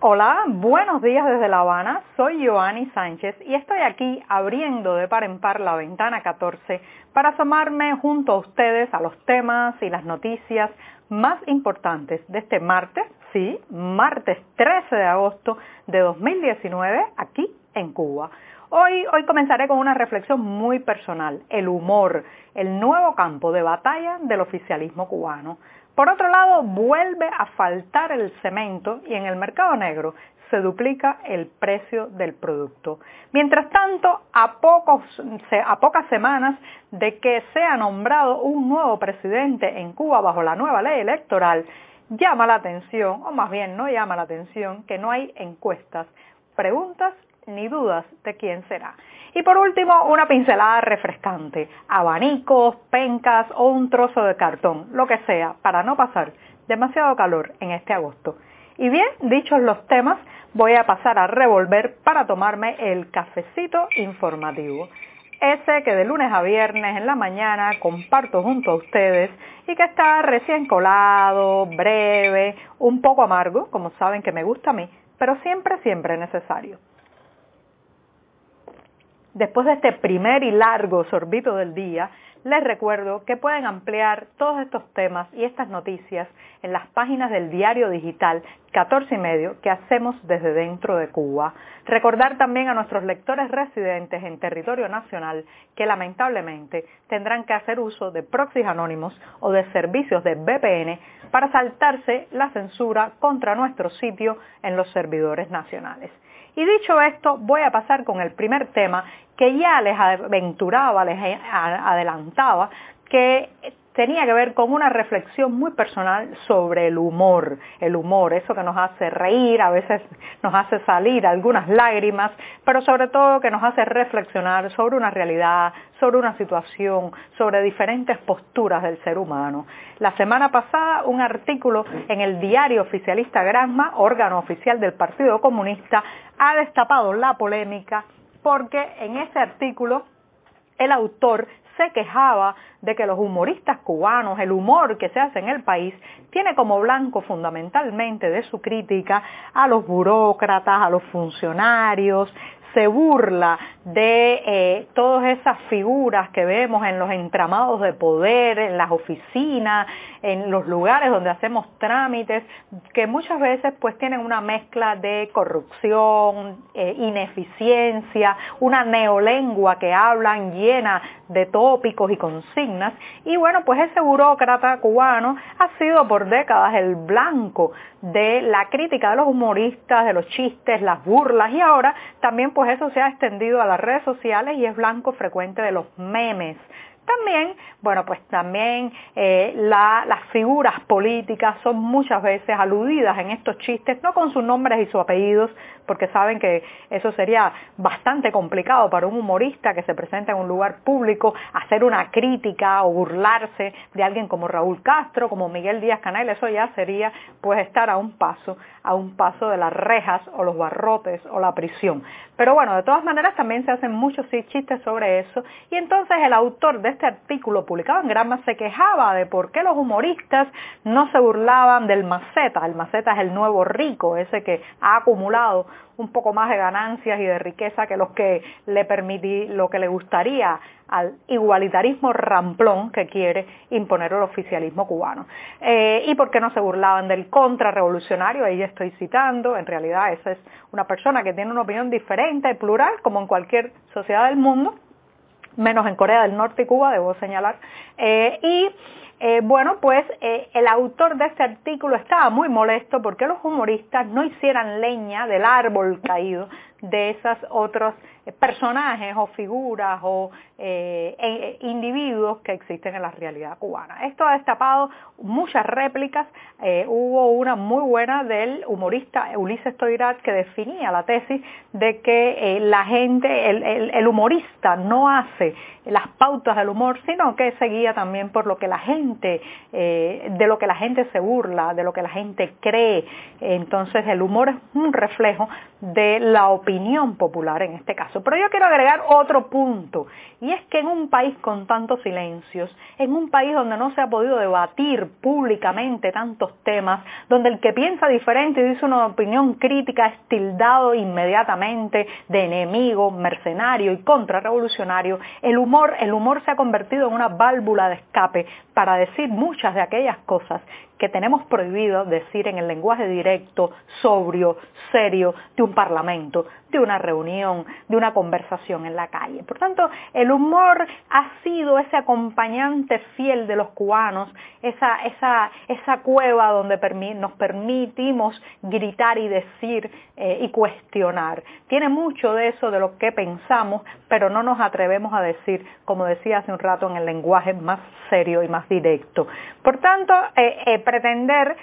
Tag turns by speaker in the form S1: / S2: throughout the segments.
S1: Hola, buenos días desde La Habana. Soy Joanny Sánchez y estoy aquí abriendo de par en par la ventana 14 para asomarme junto a ustedes a los temas y las noticias más importantes de este martes, sí, martes 13 de agosto de 2019 aquí en Cuba. Hoy, hoy comenzaré con una reflexión muy personal, el humor, el nuevo campo de batalla del oficialismo cubano. Por otro lado, vuelve a faltar el cemento y en el mercado negro se duplica el precio del producto. Mientras tanto, a, pocas semanas de que sea nombrado un nuevo presidente en Cuba bajo la nueva ley electoral, llama la atención, o más bien no llama la atención, que no hay encuestas, preguntas ni dudas de quién será. Y por último, una pincelada refrescante, abanicos, pencas o un trozo de cartón, lo que sea, para no pasar demasiado calor en este agosto. Y bien, dichos los temas, voy a pasar a revolver para tomarme el cafecito informativo. Ese que de lunes a viernes en la mañana comparto junto a ustedes y que está recién colado, breve, un poco amargo, como saben que me gusta a mí, pero siempre, siempre necesario. Después de este primer y largo sorbito del día, les recuerdo que pueden ampliar todos estos temas y estas noticias en las páginas del diario digital 14 y medio que hacemos desde dentro de Cuba. Recordar también a nuestros lectores residentes en territorio nacional que lamentablemente tendrán que hacer uso de proxies anónimos o de servicios de VPN para saltarse la censura contra nuestro sitio en los servidores nacionales. Y dicho esto, voy a pasar con el primer tema que ya les aventuraba, les adelantaba, que tenía que ver con una reflexión muy personal sobre el humor, el humor, eso que nos hace reír, a veces nos hace salir algunas lágrimas, pero sobre todo que nos hace reflexionar sobre una realidad, sobre una situación, sobre diferentes posturas del ser humano. La semana pasada un artículo en el diario oficialista Granma, órgano oficial del Partido Comunista, ha destapado la polémica porque en ese artículo el autor se quejaba de que los humoristas cubanos, el humor que se hace en el país, tiene como blanco fundamentalmente de su crítica a los burócratas, a los funcionarios, se burla de eh, todas esas figuras que vemos en los entramados de poder, en las oficinas, en los lugares donde hacemos trámites, que muchas veces pues tienen una mezcla de corrupción, eh, ineficiencia, una neolengua que hablan llena de tópicos y consignas. Y bueno, pues ese burócrata cubano ha sido por décadas el blanco de la crítica de los humoristas, de los chistes, las burlas y ahora también pues eso se ha extendido a las redes sociales y es blanco frecuente de los memes. También, bueno, pues también eh, las figuras políticas son muchas veces aludidas en estos chistes, no con sus nombres y sus apellidos, porque saben que eso sería bastante complicado para un humorista que se presenta en un lugar público, hacer una crítica o burlarse de alguien como Raúl Castro, como Miguel Díaz Canel, eso ya sería pues estar a un paso, a un paso de las rejas o los barrotes o la prisión. Pero bueno, de todas maneras también se hacen muchos chistes sobre eso y entonces el autor de este artículo publicado en Granma se quejaba de por qué los humoristas no se burlaban del maceta. El maceta es el nuevo rico, ese que ha acumulado un poco más de ganancias y de riqueza que los que le permití, lo que le gustaría al igualitarismo ramplón que quiere imponer el oficialismo cubano. Eh, y por qué no se burlaban del contrarrevolucionario, ahí estoy citando, en realidad esa es una persona que tiene una opinión diferente plural, como en cualquier sociedad del mundo, menos en Corea del Norte y Cuba, debo señalar, eh, y eh, bueno, pues eh, el autor de este artículo estaba muy molesto porque los humoristas no hicieran leña del árbol caído de esas otras personajes o figuras o eh, que existen en la realidad cubana. Esto ha destapado muchas réplicas. Eh, hubo una muy buena del humorista Ulises Toirat que definía la tesis de que la gente, el, humorista no hace las pautas del humor, sino que se guía también por lo que la gente, de lo que la gente se burla, de lo que la gente cree. Entonces el humor es un reflejo de la opinión popular en este caso. Pero yo quiero agregar otro punto, y es que en un país con tantos silencios, en un país donde no se ha podido debatir públicamente tantos temas, donde el que piensa diferente y dice una opinión crítica es tildado inmediatamente de enemigo, mercenario y contrarrevolucionario, el humor, el humor se ha convertido en una válvula de escape para decir muchas de aquellas cosas que tenemos prohibido decir en el lenguaje directo, sobrio, serio de un parlamento, de una reunión, de una conversación en la calle. Por tanto, el humor ha sido ese acompañante fiel de los cubanos, esa, esa, esa cueva donde nos permitimos gritar y decir eh, y cuestionar. Tiene mucho de eso de lo que pensamos, pero no nos atrevemos a decir, como decía hace un rato, en el lenguaje más serio y más directo. Por tanto, eh, eh, pretender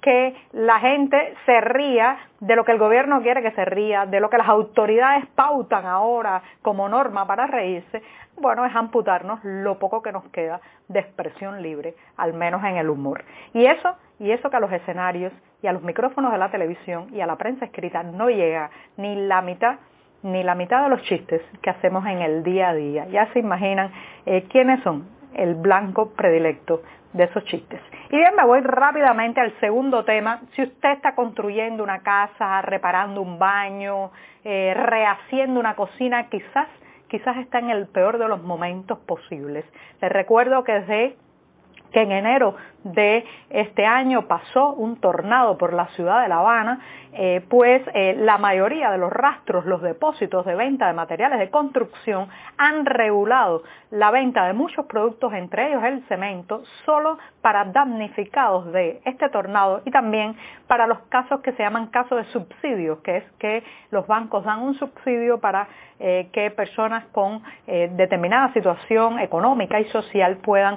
S1: que la gente se ría de lo que el gobierno quiere que se ría, de lo que las autoridades pautan ahora como norma para reírse, bueno, es amputarnos lo poco que nos queda de expresión libre, al menos en el humor. Y eso, y eso que a los escenarios y a los micrófonos de la televisión y a la prensa escrita no llega ni la mitad ni la mitad de los chistes que hacemos en el día a día. Ya se imaginan eh, quiénes son el blanco predilecto de esos chistes. Y bien, me voy rápidamente al segundo tema. Si usted está construyendo una casa, reparando un baño, eh, rehaciendo una cocina, quizás, quizás está en el peor de los momentos posibles. Les recuerdo que desde que en enero de este año pasó un tornado por la ciudad de La Habana, eh, pues eh, la mayoría de los rastros, los depósitos de venta de materiales de construcción han regulado la venta de muchos productos, entre ellos el cemento, solo para damnificados de este tornado y también para los casos que se llaman casos de subsidio, que es que los bancos dan un subsidio para eh, que personas con determinada situación económica y social puedan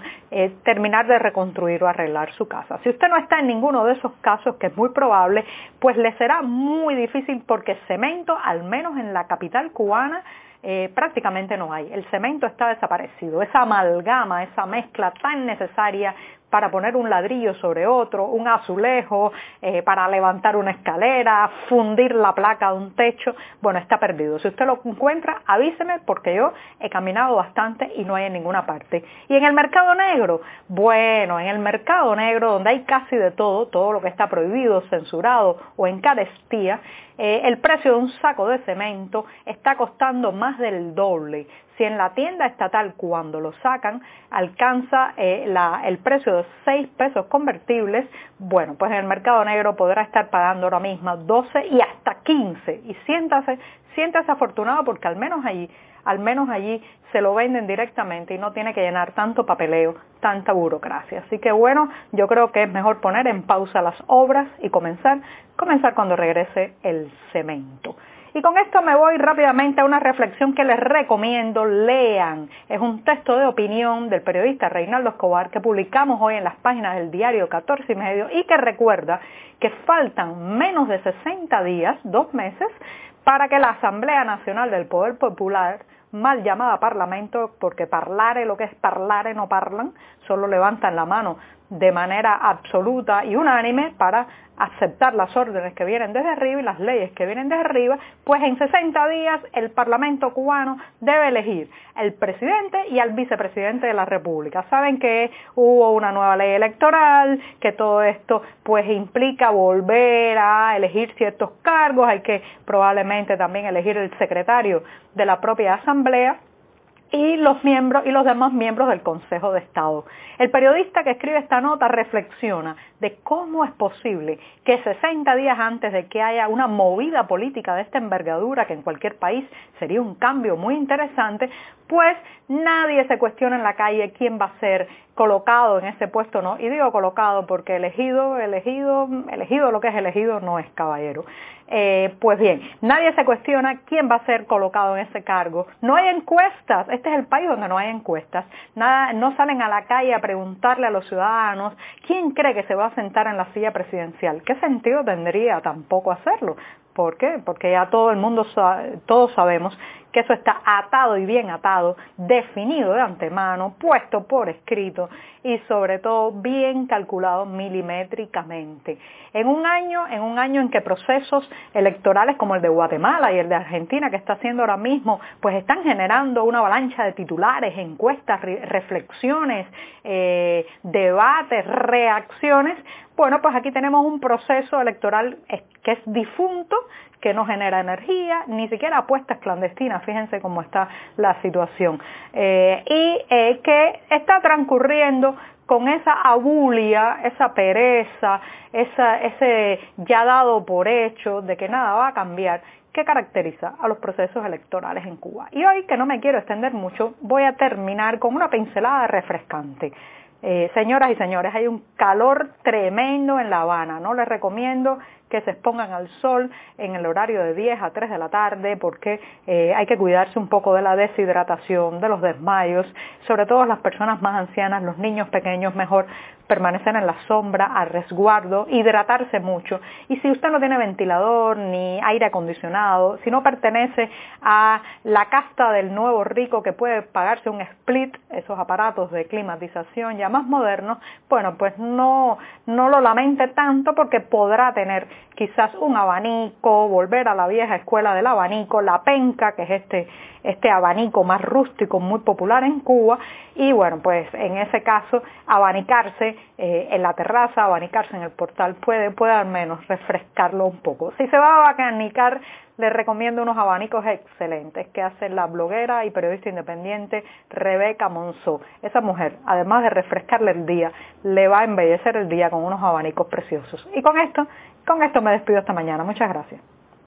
S1: terminar de reconstruir o arreglar su casa. Si usted no está en ninguno de esos casos, que es muy probable, pues le será muy difícil porque cemento, al menos en la capital cubana, eh, prácticamente no hay. El cemento está desaparecido. Esa amalgama, esa mezcla tan necesaria para poner un ladrillo sobre otro, un azulejo, eh, para levantar una escalera, fundir la placa de un techo, bueno, está perdido. Si usted lo encuentra, avíseme porque yo he caminado bastante y no hay en ninguna parte. Y en el mercado negro, bueno, en el mercado negro donde hay casi de todo, todo lo que está prohibido, censurado o en carestía, eh, el precio de un saco de cemento está costando más del doble. Si en la tienda estatal cuando lo sacan alcanza eh, el precio de 6 pesos convertibles, bueno, pues en el mercado negro podrá estar pagando ahora mismo 12 y hasta 15. Y siéntase, afortunado porque al menos allí, al menos allí se lo venden directamente y no tiene que llenar tanto papeleo, tanta burocracia. Así que bueno, yo creo que es mejor poner en pausa las obras y comenzar, comenzar cuando regrese el cemento. Y con esto me voy rápidamente a una reflexión que les recomiendo, lean. Es un texto de opinión del periodista Reinaldo Escobar que publicamos hoy en las páginas del diario 14 y medio y que recuerda que faltan menos de 60 días, dos meses, para que la Asamblea Nacional del Poder Popular mal llamada parlamento, porque parlare lo que es parlare no parlan, solo levantan la mano de manera absoluta y unánime para aceptar las órdenes que vienen desde arriba y las leyes que vienen desde arriba, pues en 60 días el Parlamento cubano debe elegir el presidente y al vicepresidente de la República. Saben que hubo una nueva ley electoral, que todo esto pues implica volver a elegir ciertos cargos, hay que probablemente también elegir el secretario de la propia Asamblea y los miembros y los demás miembros del Consejo de Estado. El periodista que escribe esta nota reflexiona de cómo es posible que 60 días antes de que haya una movida política de esta envergadura, que en cualquier país sería un cambio muy interesante, pues nadie se cuestiona en la calle quién va a ser colocado en ese puesto, ¿no? Y digo colocado porque elegido, elegido, elegido lo que es elegido no es caballero. Eh, pues bien, nadie se cuestiona quién va a ser colocado en ese cargo. No hay encuestas, este es el país donde no hay encuestas. Nada, no salen a la calle a preguntarle a los ciudadanos quién cree que se va a sentar en la silla presidencial. ¿Qué sentido tendría tampoco hacerlo? ¿Por qué? Porque ya todo el mundo, todos sabemos que eso está atado y bien atado, definido de antemano, puesto por escrito y sobre todo bien calculado milimétricamente. En un año, en un año en que procesos electorales como el de Guatemala y el de Argentina que está haciendo ahora mismo, pues están generando una avalancha de titulares, encuestas, reflexiones, eh, debates, reacciones, bueno, pues aquí tenemos un proceso electoral que es difunto, que no genera energía, ni siquiera apuestas clandestinas, fíjense cómo está la situación, eh, y eh, que está transcurriendo con esa abulia, esa pereza, ese ya dado por hecho de que nada va a cambiar, que caracteriza a los procesos electorales en Cuba. Y hoy, que no me quiero extender mucho, voy a terminar con una pincelada refrescante. Eh, señoras y señores, hay un calor tremendo en La Habana, ¿no? Les recomiendo que se expongan al sol en el horario de 10 a 3 de la tarde porque eh, hay que cuidarse un poco de la deshidratación, de los desmayos, sobre todo las personas más ancianas, los niños pequeños, mejor permanecer en la sombra, a resguardo, hidratarse mucho. Y si usted no tiene ventilador ni aire acondicionado, si no pertenece a la casta del nuevo rico que puede pagarse un split, esos aparatos de climatización ya más modernos, bueno, pues no, no lo lamente tanto porque podrá tener quizás un abanico, volver a la vieja escuela del abanico, la penca, que es este, este abanico más rústico, muy popular en Cuba, y bueno, pues en ese caso abanicarse eh, en la terraza, abanicarse en el portal puede, puede al menos refrescarlo un poco. Si se va a abanicar, les recomiendo unos abanicos excelentes que hace la bloguera y periodista independiente Rebeca Monzó. Esa mujer, además de refrescarle el día, le va a embellecer el día con unos abanicos preciosos. Y con esto, con esto me despido esta mañana. Muchas gracias.